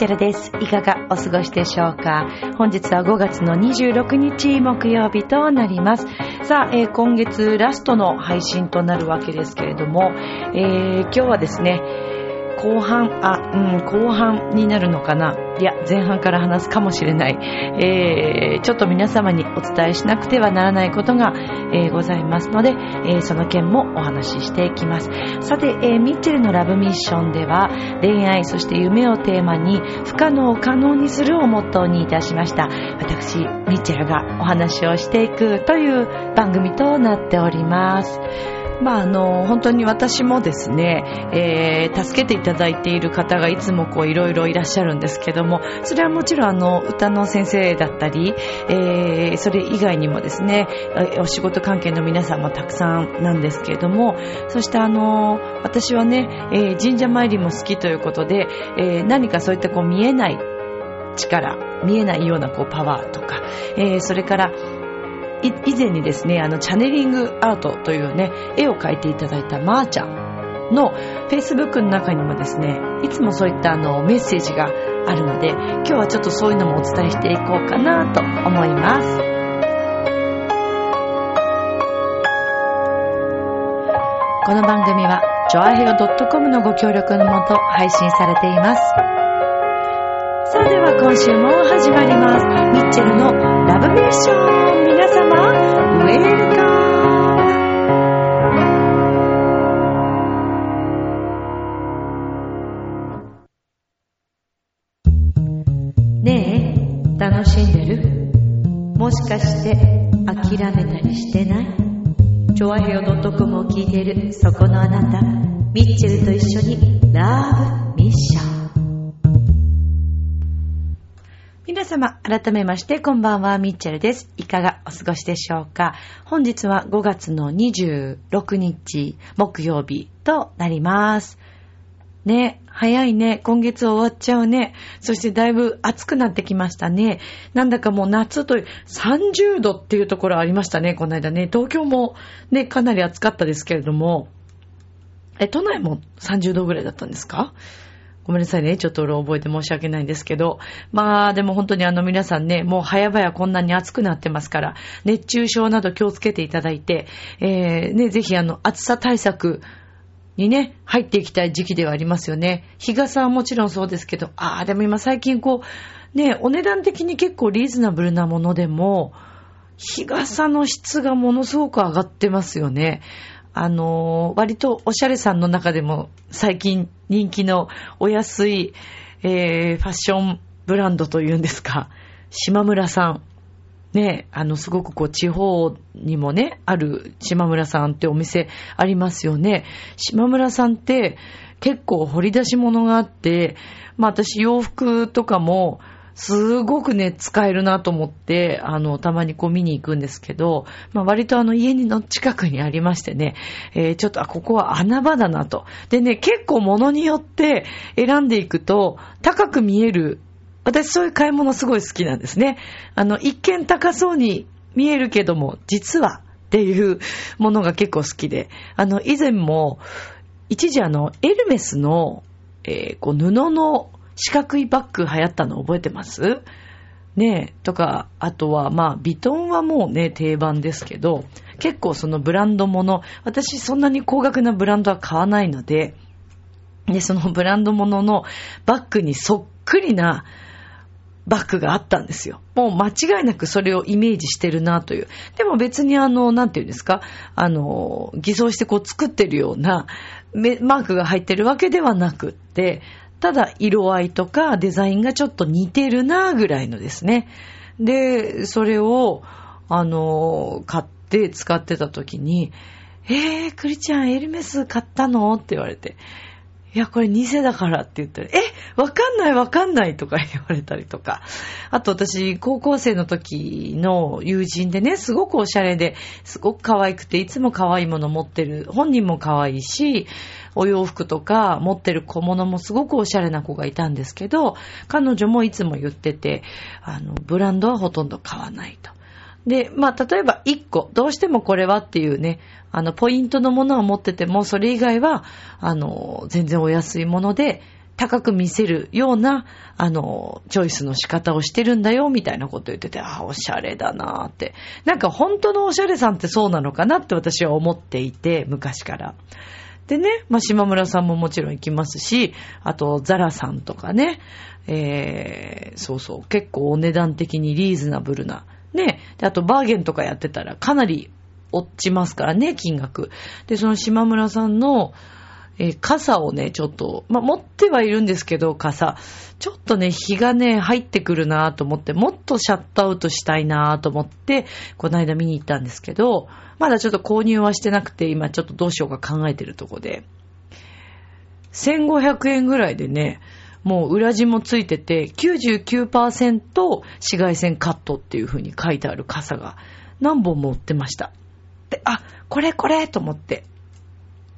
チェルです。いかがお過ごしでしょうか？本日は5月の26日木曜日となります。さあ、えー今月ラストの配信となるわけですけれども、えー今日はですね、後半、あ、うん、後半になるのかな？いや、前半から話すかもしれない。えーちょっと皆様にお伝えしなくてはならないことが、えーございますので、えーその件もお話ししていきます。さて、えーミッチェルのラブミッションでは、恋愛、そして夢をテーマに、不可能を可能にするをモットーにいたしました。私、ミッチェルがお話をしていくという番組となっております。まあ、あの、本当に私もですね、えー助けていただいている方がいつもこういろいろいらっしゃるんですけども、それはもちろんあの、歌の先生だったり、えーそれ以外にもですね、お仕事関係の皆さんもたくさんなんですけれども、そしてあの、私はね、えー神社参りも好きということで、えー何かそういったこう見えない力、見えないようなこうパワーとか、えーそれから、以前にですね、あの、チャネリングアートというね、絵を描いていただいたまーちゃんの Facebook の中にもですね、いつもそういったあの、メッセージがあるので、今日はちょっとそういうのもお伝えしていこうかなと思います。この番組は、ジョアヘオ .com のご協力のもと配信されています。それでは今週も始まります。ミッチェルのラブミッション、ねえ、楽しんでる。もしかして諦めたりしてない？チョアヘオ .com を聞いているそこのあなた、ミッチェルと一緒に。ラブミッション。皆様、改めまして、こんばんは、ミッチェルです。いかがお過ごしでしょうか？本日は5月の26日、木曜日となります。ね、早いね。今月終わっちゃうね。そしてだいぶ暑くなってきましたね。なんだかもう夏という30度っていうところありましたね、この間ね。東京もね、かなり暑かったですけれども。え、都内も30度ぐらいだったんですか？ごめんなさいね。ちょっと俺覚えて申し訳ないんですけど。まあ、でも本当にあの皆さんね、もう早々こんなに暑くなってますから、熱中症など気をつけていただいて、えー、ね、ぜひあの、暑さ対策にね、入っていきたい時期ではありますよね。日傘はもちろんそうですけど、ああ、でも今最近こう、ね、お値段的に結構リーズナブルなものでも、日傘の質がものすごく上がってますよね。あのー割とおしゃれさんの中でも最近人気のお安い、えーファッションブランドというんですか、島村さん。ね、あの、すごくこう、地方にもね、ある島村さんってお店ありますよね。島村さんって結構掘り出し物があって、まあ私洋服とかも、すごくね、使えるなと思って、あの、たまにこう見に行くんですけど、まあ割とあの家の近くにありましてね、えーちょっと、あ、ここは穴場だなと。でね、結構物によって選んでいくと、高く見える私そういう買い物すごい好きなんですね。あの、一見高そうに見えるけども、実はっていうものが結構好きで、あの、以前も、一時あの、エルメスの、えーこう、布の四角いバッグ流行ったの覚えてます？ねえ、とか、あとは、まあ、ビトンはもうね、定番ですけど、結構そのブランドもの、私そんなに高額なブランドは買わないので、で、そのブランドもののバッグにそっくりなバッグがあったんですよ。もう間違いなくそれをイメージしてるなという。でも別にあの、なんていうんですか、あの、偽装してこう作ってるようなマークが入ってるわけではなくって、ただ色合いとかデザインがちょっと似てるなぐらいのですね。で、それを、あの、買って使ってた時に、えー、クリちゃんエルメス買ったの？って言われて、いや、これ偽だからって言ったら、え、わかんないわかんないとか言われたりとか。あと私、高校生の時の友人でね、すごくおしゃれで、すごく可愛くて、いつも可愛いもの持ってる。本人も可愛いし、お洋服とか持ってる小物もすごくおしゃれな子がいたんですけど、彼女もいつも言ってて、あの、ブランドはほとんど買わないと。で、まあ、例えば1個、どうしてもこれはっていうね、あの、ポイントのものを持ってても、それ以外は、あの、全然お安いもので高く見せるような、あの、チョイスの仕方をしてるんだよ、みたいなこと言ってて、ああ、おしゃれだなーって。なんか本当のおしゃれさんってそうなのかなって私は思っていて、昔から。でね、まあ、島村さんももちろん行きますし、あと、ザラさんとかね、えー、そうそう、結構お値段的にリーズナブルな、ね、で、あとバーゲンとかやってたらかなり落ちますからね、金額。で、その島村さんの、えー、傘をね、ちょっと、まあ、持ってはいるんですけど、傘。ちょっとね、日がね、入ってくるなと思って、もっとシャットアウトしたいなと思って、この間見に行ったんですけど、まだちょっと購入はしてなくて、今ちょっとどうしようか考えてるとこで。1500円ぐらいでね、もう裏地もついてて、99%紫外線カットっていう風に書いてある傘が何本も売ってました。で、あ、これこれと思って。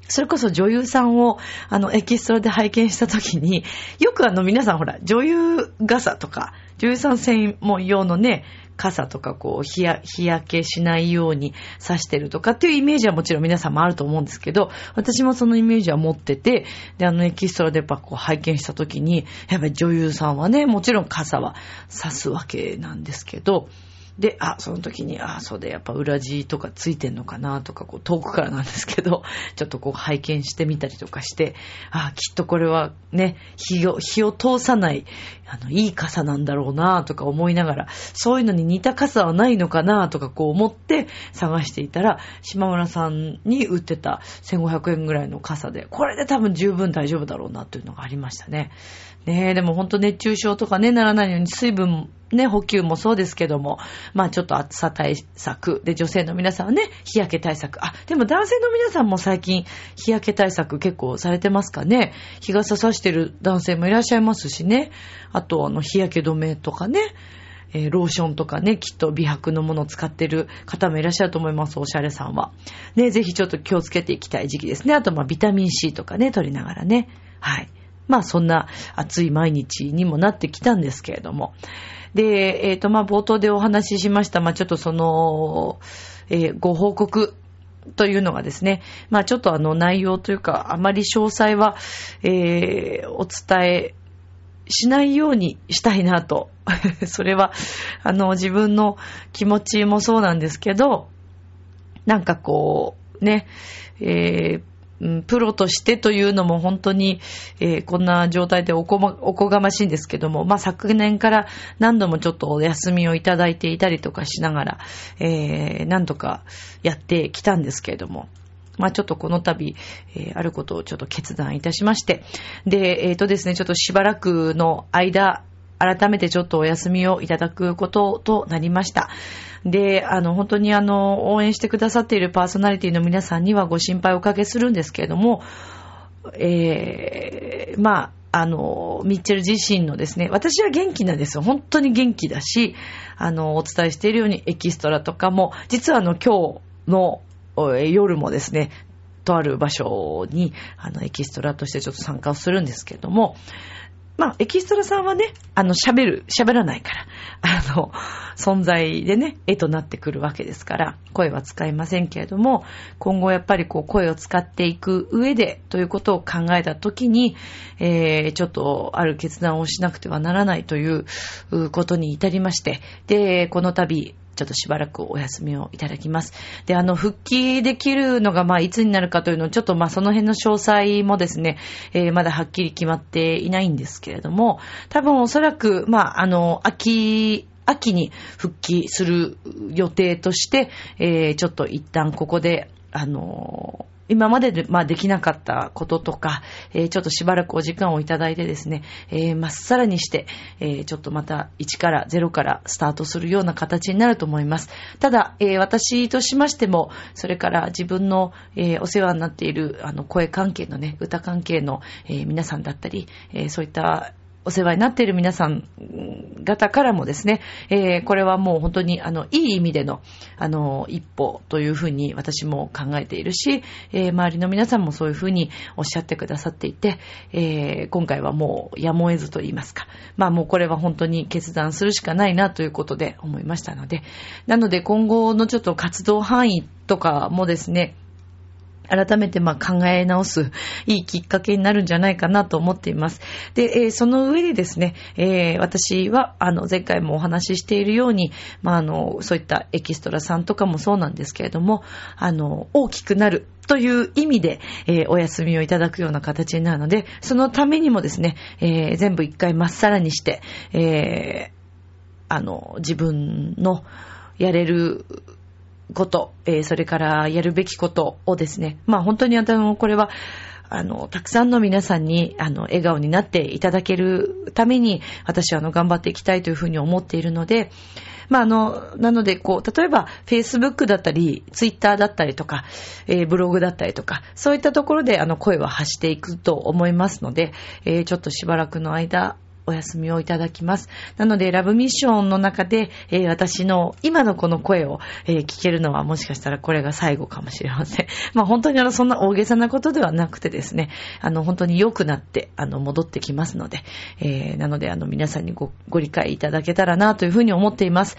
それこそ女優さんを、あの、エキストラで拝見した時に、よくあの、皆さんほら、女優傘とか、女優さん専門用のね、傘とかこう、日、焼けしないように刺してるとかっていうイメージはもちろん皆さんもあると思うんですけど、私もそのイメージは持ってて、で、あのエキストラでやっぱこう拝見した時に、やっぱり女優さんはね、もちろん傘は刺すわけなんですけど、で、あ、その時に、あ、そうで、やっぱ裏地とかついてんのかなとか、こう、遠くからなんですけど、ちょっとこう、拝見してみたりとかして、あ、きっとこれはね、火を、火を通さない、あの、いい傘なんだろうなとか思いながら、そういうのに似た傘はないのかなとかこう思って探していたら、島村さんに売ってた1500円ぐらいの傘で、これで多分十分大丈夫だろうなというのがありましたね。ねえ、でもほんと熱中症とかね、ならないように水分ね、補給もそうですけども、まあちょっと暑さ対策。で、女性の皆さんはね、日焼け対策。あ、でも男性の皆さんも最近日焼け対策結構されてますかね。日傘さしてる男性もいらっしゃいますしね。あと、あの、日焼け止めとかね。えー、ローションとかね、きっと美白のものを使ってる方もいらっしゃると思います、おしゃれさんは。ね、ぜひちょっと気をつけていきたい時期ですね。あと、まあ、ビタミン C とかね、取りながらね。はい。まあそんな暑い毎日にもなってきたんですけれども。で、えっ、ー、とまあ冒頭でお話ししました、まあちょっとその、えー、ご報告というのがですね、まあちょっとあの内容というか、あまり詳細は、えー、お伝えしないようにしたいなと。それは、あの自分の気持ちもそうなんですけど、なんかこう、ね、えー、プロとしてというのも本当に、えー、こんな状態でおこ,、ま、おこがましいんですけども、まあ、昨年から何度もちょっとお休みをいただいていたりとかしながら、えー、何度かやってきたんですけれども、まあちょっとこの度、えー、あることをちょっと決断いたしまして、で、えっ、ー、とですね、ちょっとしばらくの間、改めてちょっとお休みをいただくこととなりました。で、あの、本当にあの、応援してくださっているパーソナリティの皆さんにはご心配をおかけするんですけれども、えー、まあ、あの、ミッチェル自身のですね、私は元気なんですよ。本当に元気だし、あの、お伝えしているようにエキストラとかも、実はあの、今日の夜もですね、とある場所に、あの、エキストラとしてちょっと参加をするんですけれども、まあ、エキストラさんはね、あの、喋る、喋らないから、あの、存在でね、絵となってくるわけですから、声は使いませんけれども、今後やっぱりこう、声を使っていく上で、ということを考えたときに、えー、ちょっと、ある決断をしなくてはならないということに至りまして、で、この度、ちょっとしばらくお休みをいただきます。で、あの、復帰できるのが、まあ、いつになるかというのを、ちょっと、まあ、その辺の詳細もですね、えー、まだはっきり決まっていないんですけれども、多分おそらく、まあ、あの、秋、秋に復帰する予定として、えー、ちょっと一旦ここで、あの今までで、まあ、できなかったこととか、えー、ちょっとしばらくお時間をいただいてですね、えー、まっさらにして、えー、ちょっとまた1から0からスタートするような形になると思います。ただ、えー、私としましても、それから自分の、えー、お世話になっている、あの、声関係のね、歌関係の、えー、皆さんだったり、えー、そういったお世話になっている皆さん方からもですね、えー、これはもう本当にあの、いい意味での、あの、一歩というふうに私も考えているし、えー、周りの皆さんもそういうふうにおっしゃってくださっていて、えー、今回はもうやむを得ずと言いますか、まあもうこれは本当に決断するしかないなということで思いましたので、なので今後のちょっと活動範囲とかもですね、改めてまあ考え直すいいきっかけになるんじゃないかなと思っています。で、えー、その上でですね、えー、私はあの前回もお話ししているように、まあ、あのそういったエキストラさんとかもそうなんですけれども、あの大きくなるという意味で、えー、お休みをいただくような形になるので、そのためにもですね、えー、全部一回まっさらにして、えー、あの、自分のやれること、えー、それからやるべきことをですね、まあ本当にあの、これは、あの、たくさんの皆さんに、あの、笑顔になっていただけるために、私はあの、頑張っていきたいというふうに思っているので、まあ、あの、なので、こう、例えば、Facebook だったり、Twitter だったりとか、えー、ブログだったりとか、そういったところで、あの、声は発していくと思いますので、えー、ちょっとしばらくの間、お休みをいただきます。なので、ラブミッションの中で、えー、私の今のこの声を、えー、聞けるのはもしかしたらこれが最後かもしれません。まあ本当にあの、そんな大げさなことではなくてですね、あの、本当に良くなって、あの、戻ってきますので、えー、なので、あの、皆さんにご、ご理解いただけたらなというふうに思っています。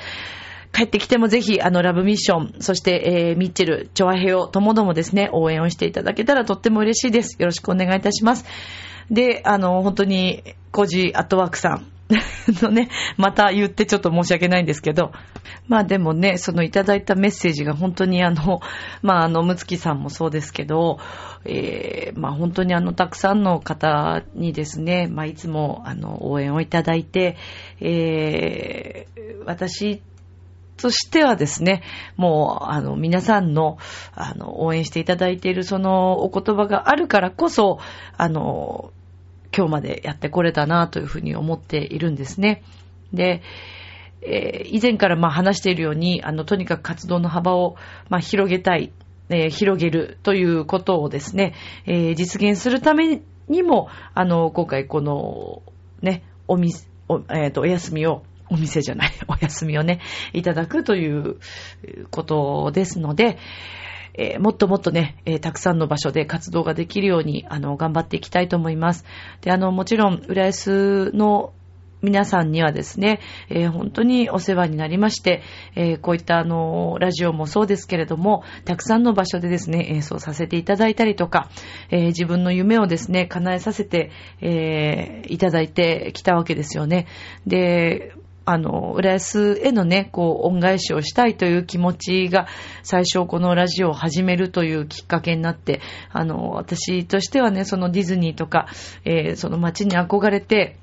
帰ってきてもぜひ、あの、ラブミッション、そして、えー、ミッチェル、チョアヘオともどもですね、応援をしていただけたらとっても嬉しいです。よろしくお願いいたします。で、あの、本当に、コジアットワークさん、のね、また言ってちょっと申し訳ないんですけど、まあでもね、そのいただいたメッセージが本当にあの、まああの、むつきさんもそうですけど、えー、まあ本当にあの、たくさんの方にですね、まあいつもあの、応援をいただいて、えー、私としてはですね、もう、あの、皆さんの、あの、応援していただいているそのお言葉があるからこそ、あの、今日までやってこれたなというふうに思っているんですね。で、えー、以前からまあ話しているように、あの、とにかく活動の幅をまあ広げたい、えー、広げるということをですね、えー、実現するためにも、あの、今回この、ね、おみ、お、えっ、と、お休みを、お店じゃない、お休みをね、いただくということですので、えー、もっともっとね、えー、たくさんの場所で活動ができるように、あの、頑張っていきたいと思います。で、あの、もちろん、浦安の皆さんにはですね、えー、本当にお世話になりまして、えー、こういったあの、ラジオもそうですけれども、たくさんの場所でですね、演奏させていただいたりとか、えー、自分の夢をですね、叶えさせて、えいただいてきたわけですよね。で、あの、浦安へのね、こう、恩返しをしたいという気持ちが、最初このラジオを始めるというきっかけになって、あの、私としてはね、そのディズニーとか、えー、その街に憧れて、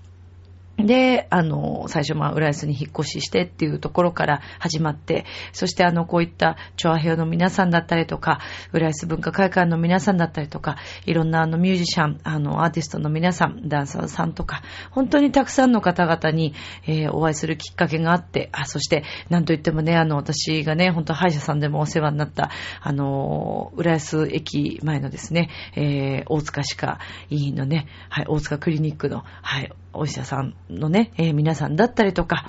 で、あの、最初、まあ、浦安に引っ越ししてっていうところから始まって、そしてあの、こういった、チョアヘオの皆さんだったりとか、浦安文化会館の皆さんだったりとか、いろんなあの、ミュージシャン、あの、アーティストの皆さん、ダンサーさんとか、本当にたくさんの方々に、えー、お会いするきっかけがあって、あ、そして、なんといってもね、あの、私がね、本当歯医者さんでもお世話になった、あの、浦安駅前のですね、えー、大塚歯科医院のね、はい、大塚クリニックの、はい、お医者さんのね、えー、皆さんだったりとか、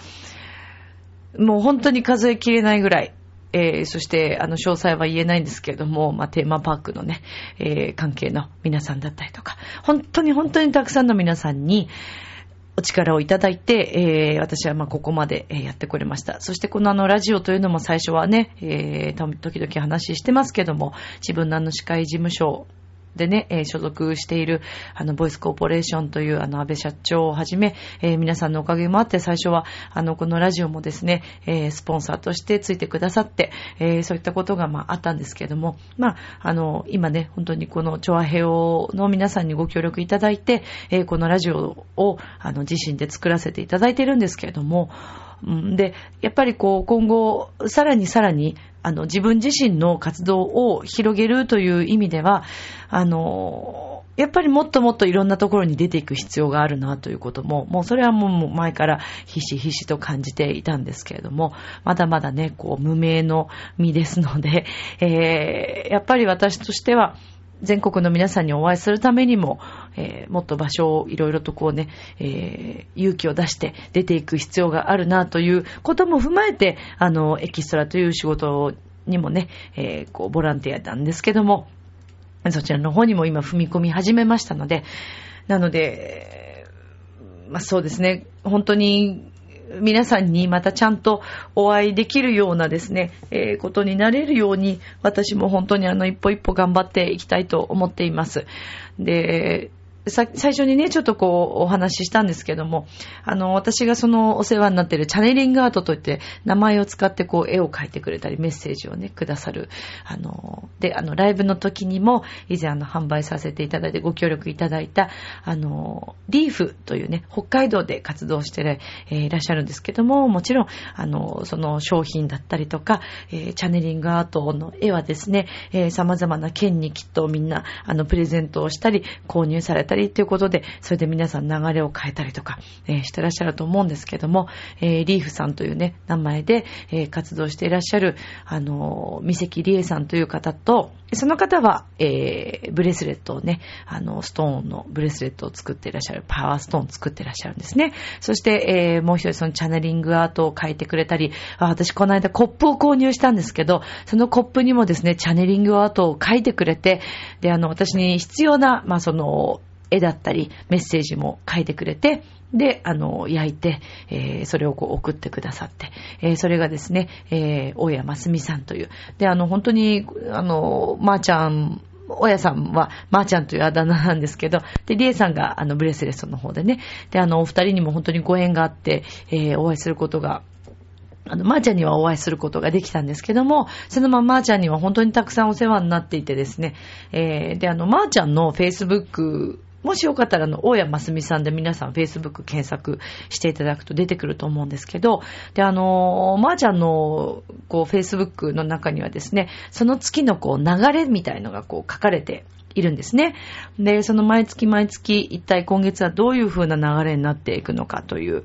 もう本当に数えきれないぐらい、えー、そして、あの、詳細は言えないんですけれども、まあ、テーマパークのね、えー、関係の皆さんだったりとか、本当に本当にたくさんの皆さんに、お力をいただいて、えー、私はまここまでやってこれました。そしてこのあのラジオというのも最初はね、えー、時々話してますけども、自分のあの司会事務所でね、えー、所属している、あの、ボイスコーポレーションという、あの、安倍社長をはじめ、えー、皆さんのおかげもあって、最初は、あの、このラジオもですね、えー、スポンサーとしてついてくださって、え、そういったことが、まあ、あったんですけれども、まあ、あの、今ね、本当にこの、チョアヘオの皆さんにご協力いただいて、え、このラジオを、あの、自身で作らせていただいているんですけれども、で、やっぱりこう、今後、さらにさらに、あの、自分自身の活動を広げるという意味では、あの、やっぱりもっともっといろんなところに出ていく必要があるなということも、もうそれはもう前からひしひしと感じていたんですけれども、まだまだね、こう無名の身ですので、えー、やっぱり私としては、全国の皆さんにお会いするためにも、えー、もっと場所をいろいろとこうね、えー、勇気を出して出ていく必要があるなということも踏まえて、あの、エキストラという仕事にもね、えー、こう、ボランティアなんですけども、そちらの方にも今踏み込み始めましたので、なので、まあそうですね、本当に皆さんにまたちゃんとお会いできるようなですね、えー、ことになれるように、私も本当にあの、一歩一歩頑張っていきたいと思っています。で、さ、最初にね、ちょっとこう、お話ししたんですけども、あの、私がそのお世話になっているチャネリングアートといって、名前を使ってこう、絵を描いてくれたり、メッセージをね、くださる、あの、で、あの、ライブの時にも、以前あの、販売させていただいて、ご協力いただいた、あの、リーフというね、北海道で活動して、えー、いらっしゃるんですけども、もちろん、あの、その商品だったりとか、えー、チャネリングアートの絵はですね、えー、様々な県にきっとみんな、あの、プレゼントをしたり、購入されたたりということで、それで皆さん流れを変えたりとか、えー、してらっしゃると思うんですけども、えー、リーフさんというね、名前で、えー、活動していらっしゃる、あの、三関理恵さんという方と、その方は、えー、ブレスレットをね、あの、ストーンのブレスレットを作っていらっしゃる、パワーストーン作っていらっしゃるんですね。そして、えー、もう一人そのチャネリングアートを書いてくれたり、私この間コップを購入したんですけど、そのコップにもですね、チャネリングアートを書いてくれて、で、あの、私に必要な、まあ、その、絵だったり、メッセージも書いてくれて、で、あの、焼いて、えー、それをこう送ってくださって、えー、それがですね、えー、大谷ますみさんという。で、あの、本当に、あの、まー、あ、ちゃん、親さんは、まー、あ、ちゃんというあだ名なんですけど、で、りえさんが、あの、ブレスレストの方でね、で、あの、お二人にも本当にご縁があって、えー、お会いすることがあの、まー、ちゃんにはお会いすることができたんですけども、そのまままーちゃんには本当にたくさんお世話になっていてですね、えー、で、あの、まーちゃんの Facebook もしよかったら、あの、大谷ますみさんで皆さん Facebook 検索していただくと出てくると思うんですけど、で、あの、まー、ちゃんの、こう、Facebook の中にはですね、その月のこう、流れみたいのがこう、書かれているんですね。で、その毎月毎月、一体今月はどういう風な流れになっていくのかという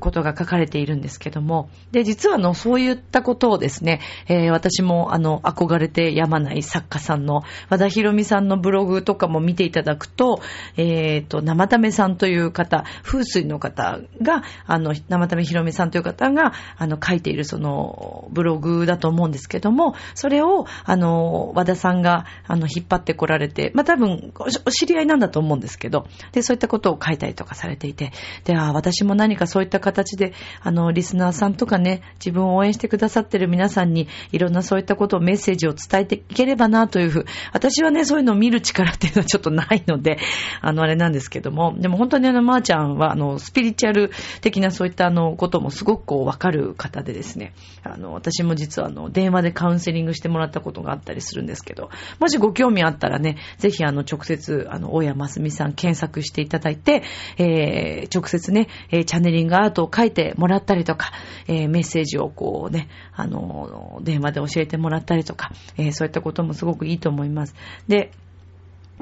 ことが書かれているんですけども、で、実はあの、そういったことをですね、えー、私もあの、憧れてやまない作家さんの和田博美さんのブログとかも見ていただくと、えっ、ー、と、生為さんという方、風水の方が、あの、生為博美さんという方が、あの、書いているその、ブログだと思うんですけども、それを、あの、和田さんが、あの、引っ張ってこられて、まあ、多分、お知り合いなんだと思うんですけど、で、そういったことを書いたりとかされていて、で、あ私も何かそういった形で、あの、リスナーさんとかね、自分を応援してくださってる皆さんに、いろんなそういったことをメッセージを伝えていければなというふう、私はね、そういうのを見る力っていうのはちょっとないので、あの、あれなんですけども、でも本当にあの、まー、ちゃんは、あの、スピリチュアル的なそういったあの、こともすごくこう、わかる方でですね、あの、私も実はあの、電話でカウンセリングしてもらったことがあったりするんですけど、もしご興味あったらね、ぜひあの、直接、あの、大谷ますみさん検索していただいて、えー、直接ね、えー、チャネリングアートを書いてもらったりとか、えー、メッセージをこうね、あの、電話で教えてもらったりとか、えー、そういったこともすごくいいと思います。で、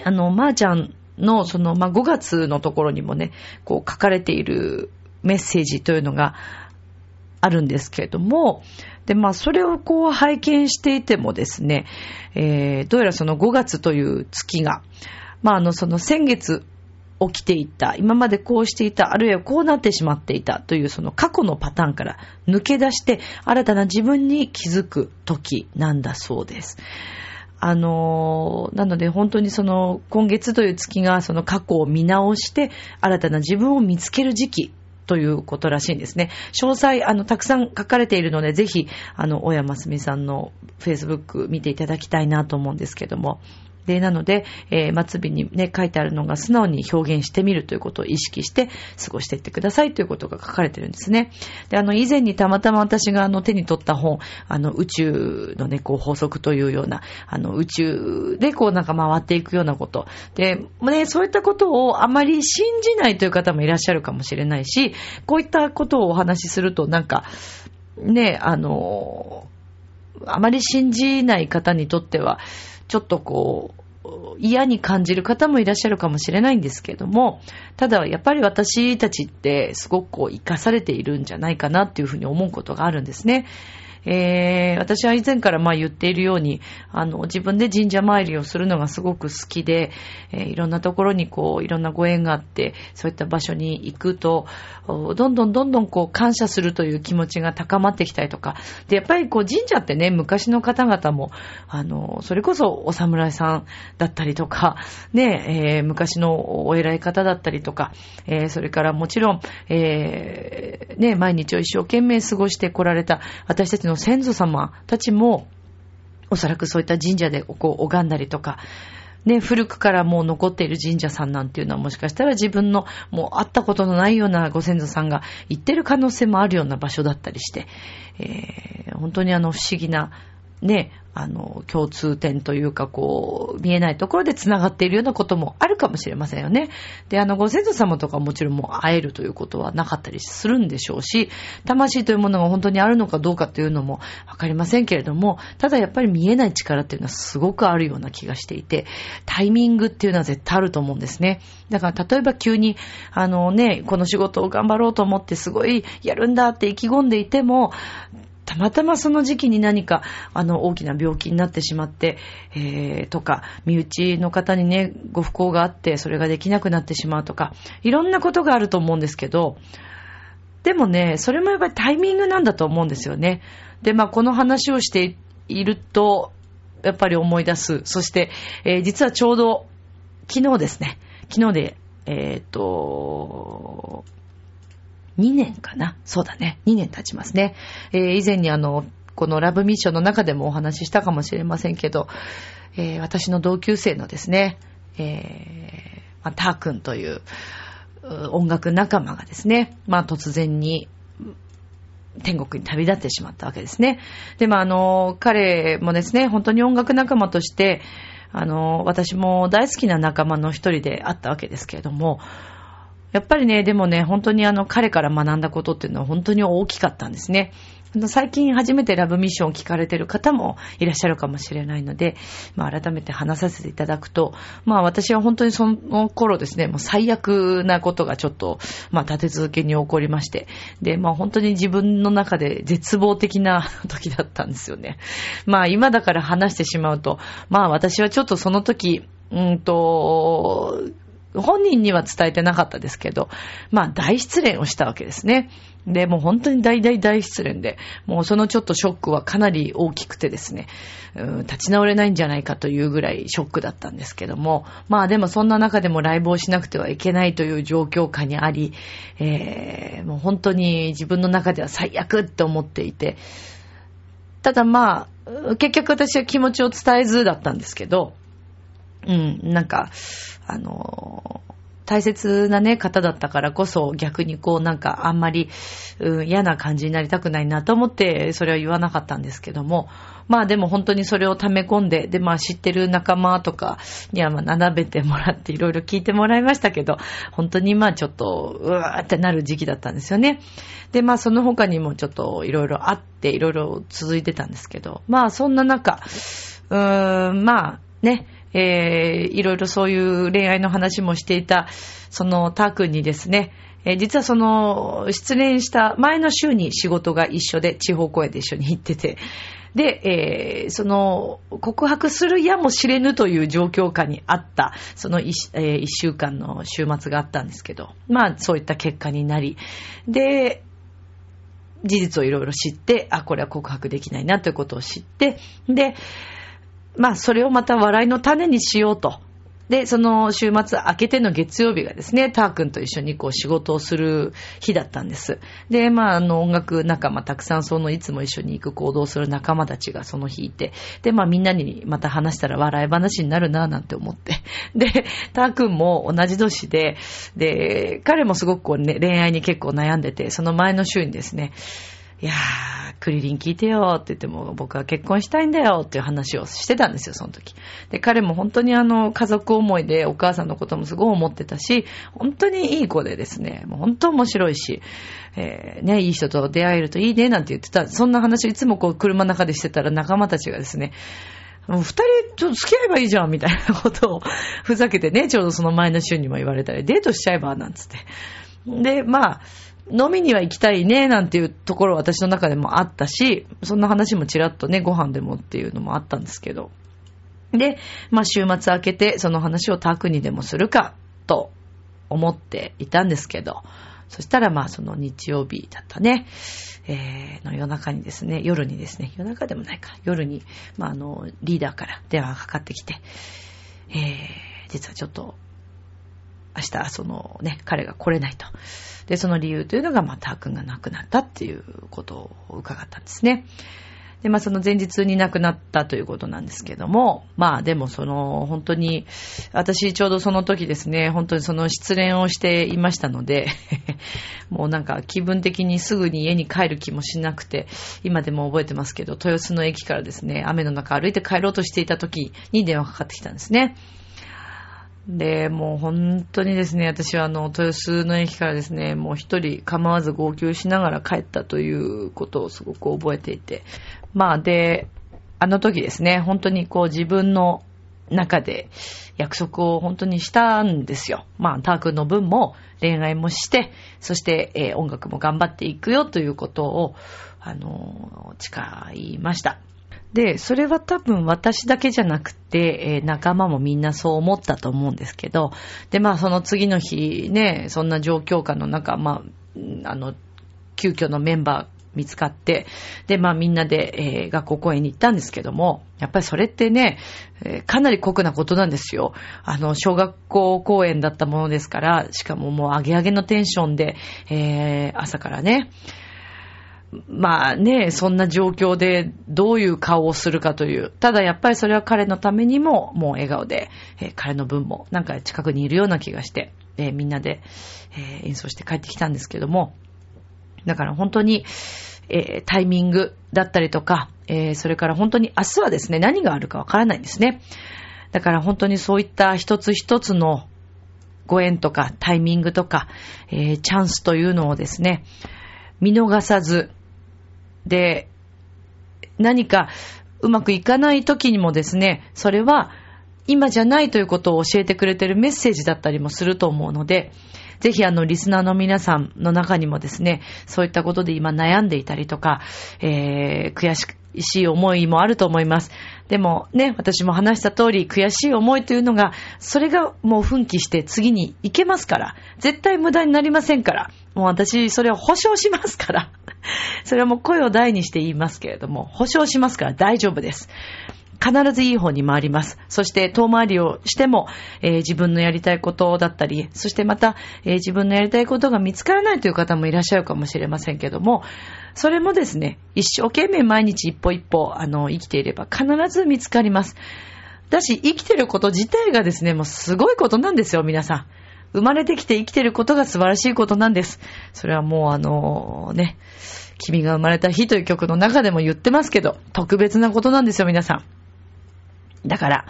あの、まー、ちゃんの、その、まあ、5月のところにもね、こう書かれているメッセージというのがあるんですけれども、で、まあ、それをこう拝見していてもですね、えー、どうやらその5月という月が、まあ、あの、その先月起きていた、今までこうしていた、あるいはこうなってしまっていたというその過去のパターンから抜け出して、新たな自分に気づく時なんだそうです。あの、なので本当にその今月という月がその過去を見直して新たな自分を見つける時期ということらしいんですね。詳細、あの、たくさん書かれているので、ぜひ、あの、小山すみさんのフェイスブック見ていただきたいなと思うんですけども。で、なので、えー、末尾にね、書いてあるのが素直に表現してみるということを意識して過ごしていってくださいということが書かれてるんですね。で、あの、以前にたまたま私があの、手に取った本、あの、宇宙のね、こう、法則というような、あの、宇宙でこう、なんか回っていくようなこと。で、もね、そういったことをあまり信じないという方もいらっしゃるかもしれないし、こういったことをお話しすると、なんか、ね、あの、あまり信じない方にとっては、ちょっとこう、嫌に感じる方もいらっしゃるかもしれないんですけれども、ただやっぱり私たちってすごくこう生かされているんじゃないかなっていうふうに思うことがあるんですね。えー、私は以前からまあ言っているように、あの、自分で神社参りをするのがすごく好きで、えー、いろんなところにこう、いろんなご縁があって、そういった場所に行くと、どんどんどんどんこう、感謝するという気持ちが高まってきたりとか、で、やっぱりこう、神社ってね、昔の方々も、あの、それこそお侍さんだったりとか、ね、えー、昔のお偉い方だったりとか、えー、それからもちろん、えー、ね、毎日を一生懸命過ごしてこられた私たちの先祖様たちも、おそらくそういった神社でこう拝んだりとか、ね、古くからもう残っている神社さんなんていうのはもしかしたら自分のもう会ったことのないようなご先祖さんが行ってる可能性もあるような場所だったりして、えー、本当にあの不思議なね、あの、共通点というか、こう、見えないところで繋がっているようなこともあるかもしれませんよね。で、あの、ご先祖様とかもちろんもう会えるということはなかったりするんでしょうし、魂というものが本当にあるのかどうかというのもわかりませんけれども、ただやっぱり見えない力っていうのはすごくあるような気がしていて、タイミングっていうのは絶対あると思うんですね。だから例えば急に、あのね、この仕事を頑張ろうと思ってすごいやるんだって意気込んでいても、たまたまその時期に何か、あの、大きな病気になってしまって、えー、とか、身内の方にね、ご不幸があって、それができなくなってしまうとか、いろんなことがあると思うんですけど、でもね、それもやっぱりタイミングなんだと思うんですよね。で、まあ、この話をしていると、やっぱり思い出す。そして、えー、実はちょうど、昨日ですね、昨日で、えっ、ー、と、2年かな？そうだね。2年経ちますね。えー、以前にあの、このラブミッションの中でもお話ししたかもしれませんけど、えー、私の同級生のですね、えー、まあ、ター君という音楽仲間がですね、まあ突然に天国に旅立ってしまったわけですね。で、まあ、あの、彼もですね、本当に音楽仲間として、あの、私も大好きな仲間の一人であったわけですけれども、やっぱりね、でもね、本当にあの、彼から学んだことっていうのは本当に大きかったんですね。最近初めてラブミッションを聞かれてる方もいらっしゃるかもしれないので、まあ改めて話させていただくと、まあ私は本当にその頃ですね、もう最悪なことがちょっと、まあ立て続けに起こりまして、で、まあ本当に自分の中で絶望的な 時だったんですよね。まあ今だから話してしまうと、まあ私はちょっとその時、うんと、本人には伝えてなかったですけど、まあ大失恋をしたわけですね。で、もう本当に大大大失恋で、もうそのちょっとショックはかなり大きくてですね、うん、立ち直れないんじゃないかというぐらいショックだったんですけども、まあでもそんな中でもライブをしなくてはいけないという状況下にあり、えー、もう本当に自分の中では最悪って思っていて、ただまあ、結局私は気持ちを伝えずだったんですけど、うん、なんか、あの、大切なね、方だったからこそ逆にこうなんかあんまり、うん、嫌な感じになりたくないなと思ってそれは言わなかったんですけども、まあでも本当にそれを溜め込んで、でまあ知ってる仲間とかにはまあ並べてもらっていろいろ聞いてもらいましたけど、本当にまあちょっとうわーってなる時期だったんですよね。でまあその他にもちょっといろいろあっていろいろ続いてたんですけど、まあそんな中、うーん、まあね、えー、いろいろそういう恋愛の話もしていた、そのター君にですね、えー、実はその、失恋した前の週に仕事が一緒で、地方公演で一緒に行ってて、で、えー、その、告白するやもしれぬという状況下にあった、その一、えー、一週間の週末があったんですけど、まあ、そういった結果になり、で、事実をいろいろ知って、あ、これは告白できないなということを知って、で、まあ、それをまた笑いの種にしようと。で、その週末明けての月曜日がですね、ター君と一緒にこう仕事をする日だったんです。で、まあ、あの、音楽仲間、たくさんそのいつも一緒に行く行動する仲間たちがその日いて、で、まあみんなにまた話したら笑い話になるなぁなんて思って。で、ター君も同じ年で、で、彼もすごくこう、ね、恋愛に結構悩んでて、その前の週にですね、いやー、クリリン聞いてよって言っても、僕は結婚したいんだよっていう話をしてたんですよ、その時。で、彼も本当にあの、家族思いでお母さんのこともすごい思ってたし、本当にいい子でですね、もう本当面白いし、えー、ね、いい人と出会えるといいねなんて言ってた。そんな話いつもこう車の中でしてたら仲間たちがですね、もう二人ちょっと付き合えばいいじゃんみたいなことをふざけてね、ちょうどその前の週にも言われたり、デートしちゃえばなんつって。で、まあ、飲みには行きたいね、なんていうところ私の中でもあったし、そんな話もちらっとね、ご飯でもっていうのもあったんですけど。で、まあ週末明けてその話をタクにでもするか、と思っていたんですけど、そしたらまあその日曜日だったね、えー、の夜中にですね、夜にですね、夜中でもないか、夜に、まああの、リーダーから電話がかかってきて、えー、実はちょっと、明日、そのね、彼が来れないと。で、その理由というのが、まあ、ター君が亡くなったっていうことを伺ったんですね。で、まあその前日に亡くなったということなんですけども、まあでもその本当に、私ちょうどその時ですね、本当にその失恋をしていましたので、もうなんか気分的にすぐに家に帰る気もしなくて、今でも覚えてますけど、豊洲の駅からですね、雨の中歩いて帰ろうとしていた時に電話かかってきたんですね。で、もう本当にですね、私はあの、豊洲の駅からですね、もう一人構わず号泣しながら帰ったということをすごく覚えていて。まあで、あの時ですね、本当にこう自分の中で約束を本当にしたんですよ。まあ、タークの分も恋愛もして、そして、えー、音楽も頑張っていくよということを、あのー、誓いました。で、それは多分私だけじゃなくて、えー、仲間もみんなそう思ったと思うんですけど、で、まあその次の日ね、そんな状況下の中、まあ、あの、急遽のメンバー見つかって、で、まあみんなで、えー、学校公演に行ったんですけども、やっぱりそれってね、えー、かなり酷なことなんですよ。あの、小学校公演だったものですから、しかももう上げ上げのテンションで、え、朝からね、まあね、そんな状況でどういう顔をするかという。ただやっぱりそれは彼のためにももう笑顔で、えー、彼の分もなんか近くにいるような気がして、えー、みんなで、えー、演奏して帰ってきたんですけども。だから本当に、えタイミングだったりとか、えそれから本当に明日はですね、何があるかわからないんですね。だから本当にそういった一つ一つのご縁とかタイミングとか、えチャンスというのをですね、見逃さず、で、何かうまくいかない時にもですね、それは今じゃないということを教えてくれてるメッセージだったりもすると思うので、ぜひあのリスナーの皆さんの中にもですね、そういったことで今悩んでいたりとか、えー、悔しい思いもあると思います。でもね、私も話した通り、悔しい思いというのが、それがもう奮起して次に行けますから、絶対無駄になりませんから、もう私それを保証しますから、それはもう声を大にして言いますけれども、保証しますから大丈夫です。必ずいい方に回ります。そして遠回りをしても、えー、自分のやりたいことだったり、そしてまた、えー、自分のやりたいことが見つからないという方もいらっしゃるかもしれませんけども、それもですね、一生懸命毎日一歩一歩、あの、生きていれば必ず見つかります。だし、生きてること自体がですね、もうすごいことなんですよ、皆さん。生まれてきて生きてることが素晴らしいことなんです。それはもうあのね、君が生まれた日という曲の中でも言ってますけど、特別なことなんですよ、皆さん。だから、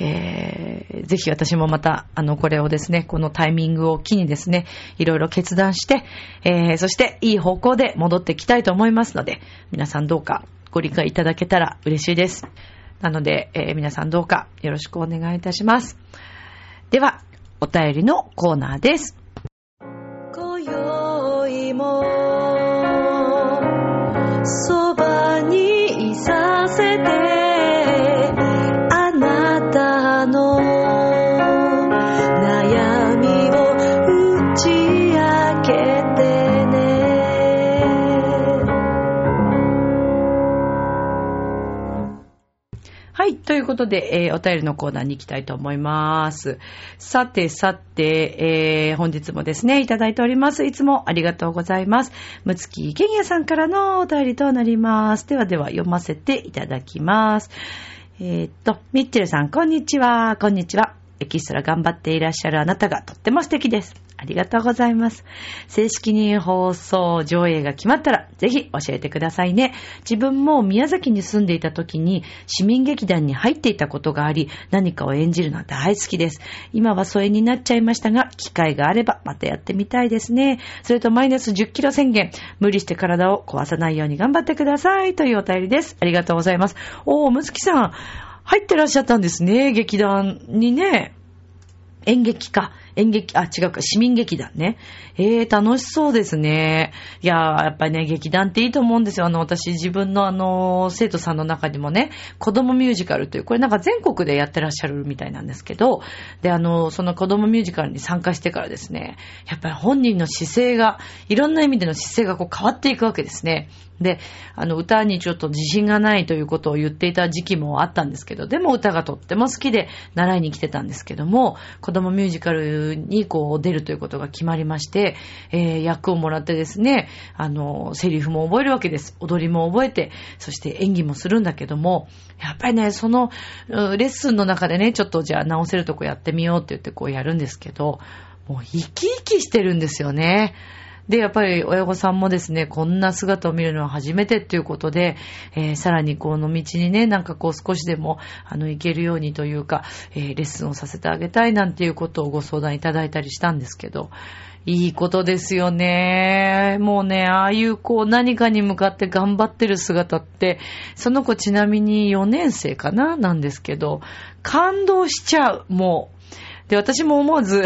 えー、ぜひ私もまた、あの、これをですね、このタイミングを機にですね、いろいろ決断して、えー、そしていい方向で戻ってきたいと思いますので、皆さんどうかご理解いただけたら嬉しいです。なので、えー、皆さんどうかよろしくお願いいたします。では、お便りのコーナーです。ことで、えー、お便りのコーナーに行きたいと思います。さて、さて、えー、本日もですね、いただいております。いつもありがとうございます。むつきけんやさんからのお便りとなります。ではでは読ませていただきます。えー、っと、ミッチェルさん、こんにちは。こんにちは。エキストラ頑張っていらっしゃるあなたがとっても素敵です。ありがとうございます。正式に放送上映が決まったら、ぜひ教えてくださいね。自分も宮崎に住んでいた時に、市民劇団に入っていたことがあり、何かを演じるのは大好きです。今は疎遠になっちゃいましたが、機会があればまたやってみたいですね。それとマイナス10キロ宣言。無理して体を壊さないように頑張ってください。というお便りです。ありがとうございます。おー、むつきさん。入ってらっしゃったんですね、劇団にね。演劇か。演劇、あ、違うか、市民劇団ね。ええー、楽しそうですね。いやー、やっぱりね、劇団っていいと思うんですよ。あの、私、自分のあの、生徒さんの中にもね、子供ミュージカルという、これなんか全国でやってらっしゃるみたいなんですけど、で、あの、その子供ミュージカルに参加してからですね、やっぱり本人の姿勢が、いろんな意味での姿勢がこう変わっていくわけですね。で、あの、歌にちょっと自信がないということを言っていた時期もあったんですけど、でも歌がとっても好きで習いに来てたんですけども、子供ミュージカルにこう出るということが決まりまして、えー、役をもらってですね、あの、セリフも覚えるわけです。踊りも覚えて、そして演技もするんだけども、やっぱりね、その、レッスンの中でね、ちょっとじゃあ直せるとこやってみようって言ってこうやるんですけど、もう生き生きしてるんですよね。で、やっぱり親御さんもですね、こんな姿を見るのは初めてっていうことで、えー、さらにこの道にね、なんかこう少しでも、あの、行けるようにというか、えー、レッスンをさせてあげたいなんていうことをご相談いただいたりしたんですけど、いいことですよね。もうね、ああいうこう何かに向かって頑張ってる姿って、その子ちなみに4年生かななんですけど、感動しちゃう。もう。で、私も思わず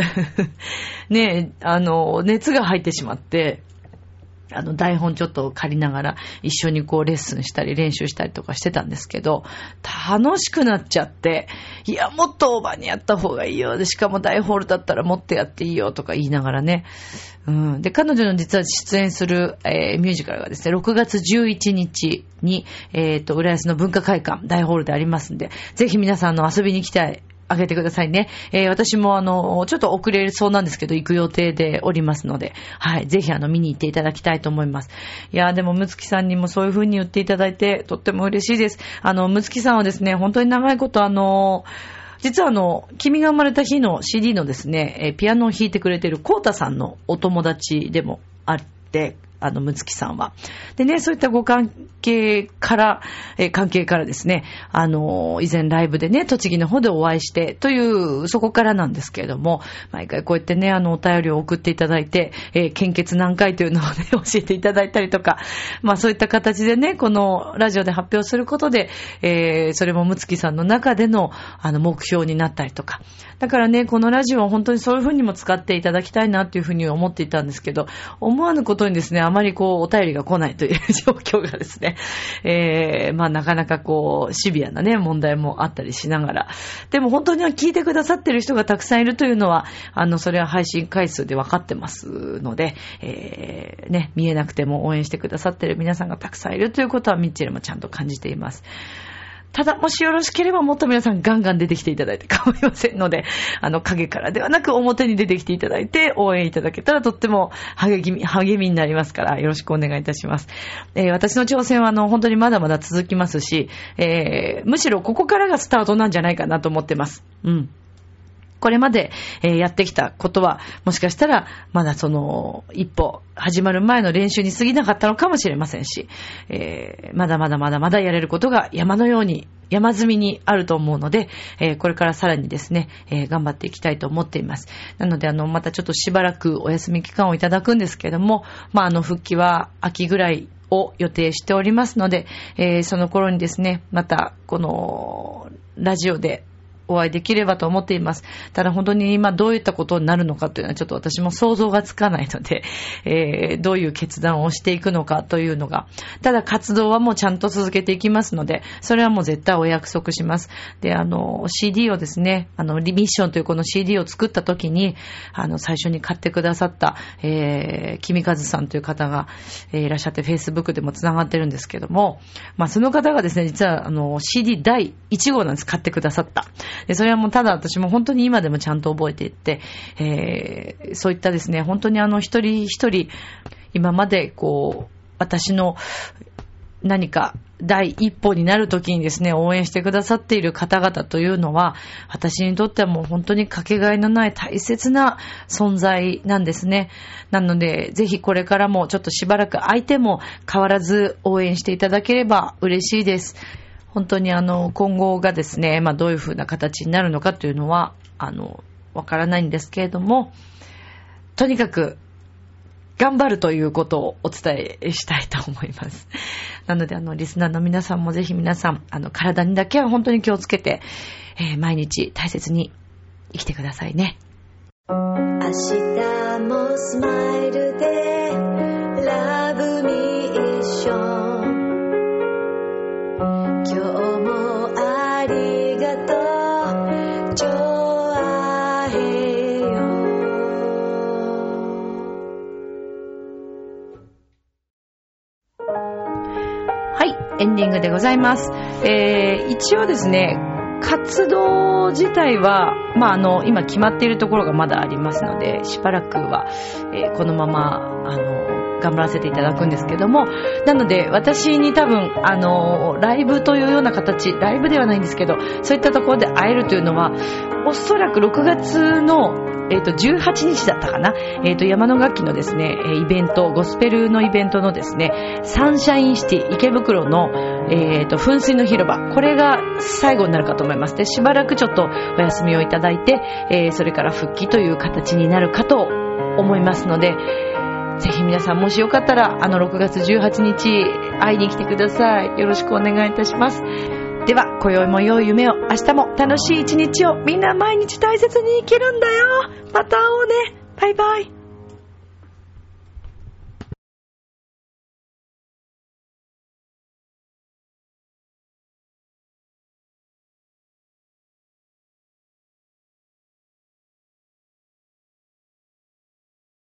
ね、あの、熱が入ってしまって、あの、台本ちょっと借りながら一緒にこうレッスンしたり練習したりとかしてたんですけど、楽しくなっちゃって、いや、もっとオーバーにやった方がいいよ。で、しかも大ホールだったらもっとやっていいよとか言いながらね。うん。で、彼女の実は出演する、えー、ミュージカルがですね、6月11日に、えっ、ー、と、浦安の文化会館、大ホールでありますんで、ぜひ皆さんの遊びに来たいあげてくださいね。えー、私もあの、ちょっと遅れそうなんですけど、行く予定でおりますので、はい、ぜひあの、見に行っていただきたいと思います。いやでも、むつきさんにもそういう風に言っていただいて、とっても嬉しいです。あの、むつきさんはですね、本当に長いことあの、実はあの、君が生まれた日の CD のですね、ピアノを弾いてくれてるコータさんのお友達でもあって、あの、むつきさんは。でね、そういったご関係から、え関係からですね、あの、以前ライブでね、栃木の方でお会いして、という、そこからなんですけれども、毎回こうやってね、あの、お便りを送っていただいて、えー、献血何回というのをね、教えていただいたりとか、まあそういった形でね、このラジオで発表することで、えー、それもむつきさんの中での、あの、目標になったりとか。だからね、このラジオは本当にそういうふうにも使っていただきたいなっていうふうに思っていたんですけど、思わぬことにですね、あまりこう、お便りが来ないという状況がですね、えー、まあなかなかこう、シビアなね、問題もあったりしながら、でも本当には聞いてくださってる人がたくさんいるというのは、あの、それは配信回数で分かってますので、えー、ね、見えなくても応援してくださってる皆さんがたくさんいるということは、ミッチェルもちゃんと感じています。ただ、もしよろしければもっと皆さんガンガン出てきていただいて構いませんので、あの、影からではなく表に出てきていただいて応援いただけたらとっても励み、励みになりますから、よろしくお願いいたします。えー、私の挑戦はあの、本当にまだまだ続きますし、えー、むしろここからがスタートなんじゃないかなと思ってます。うん。これまで、えー、やってきたことは、もしかしたら、まだその、一歩、始まる前の練習に過ぎなかったのかもしれませんし、えー、まだまだまだまだやれることが山のように、山積みにあると思うので、えー、これからさらにですね、えー、頑張っていきたいと思っています。なので、あの、またちょっとしばらくお休み期間をいただくんですけれども、まあ、あの、復帰は秋ぐらいを予定しておりますので、えー、その頃にですね、また、この、ラジオでお会いできればと思っています。ただ本当に今どういったことになるのかというのはちょっと私も想像がつかないので、えー、どういう決断をしていくのかというのが、ただ活動はもうちゃんと続けていきますので、それはもう絶対お約束します。で、あの、CD をですね、あの、リミッションというこの CD を作った時に、あの、最初に買ってくださった、えー、君和さんという方が、えー、いらっしゃって Facebook でも繋がってるんですけども、まあその方がですね、実はあの、CD 第1号なんです。買ってくださった。で、それはもうただ私も本当に今でもちゃんと覚えていって、えー、そういったですね、本当にあの一人一人、今までこう、私の何か第一歩になるときにですね、応援してくださっている方々というのは、私にとってはもう本当にかけがえのない大切な存在なんですね。なので、ぜひこれからもちょっとしばらく相手も変わらず応援していただければ嬉しいです。本当にあの、今後がですね、まあどういうふうな形になるのかというのは、あの、わからないんですけれども、とにかく、頑張るということをお伝えしたいと思います。なので、あの、リスナーの皆さんもぜひ皆さん、あの、体にだけは本当に気をつけて、えー、毎日大切に生きてくださいね。明日もスマイルでラブミッエンディングでございます、えー、一応ですね活動自体は、まあ、あの、今決まっているところがまだありますので、しばらくは、えーこのまま、あの、頑張らせていただくんですけども、なので、私に多分、あの、ライブというような形、ライブではないんですけど、そういったところで会えるというのは、おそらく6月の、えっ、と、18日だったかな。えっ、と、山の楽器のですね、えイベント、ゴスペルのイベントのですね、サンシャインシティ池袋の、えっ、と、噴水の広場。これが最後になるかと思います。で、しばらくちょっとお休みをいただいて、えそれから復帰という形になるかと思いますので、ぜひ皆さんもしよかったら、あの6月18日会いに来てください。よろしくお願いいたします。では、今宵も良い夢を、明日も楽しい一日を、みんな毎日大切に生きるんだよ。また会おうね。バイバイ。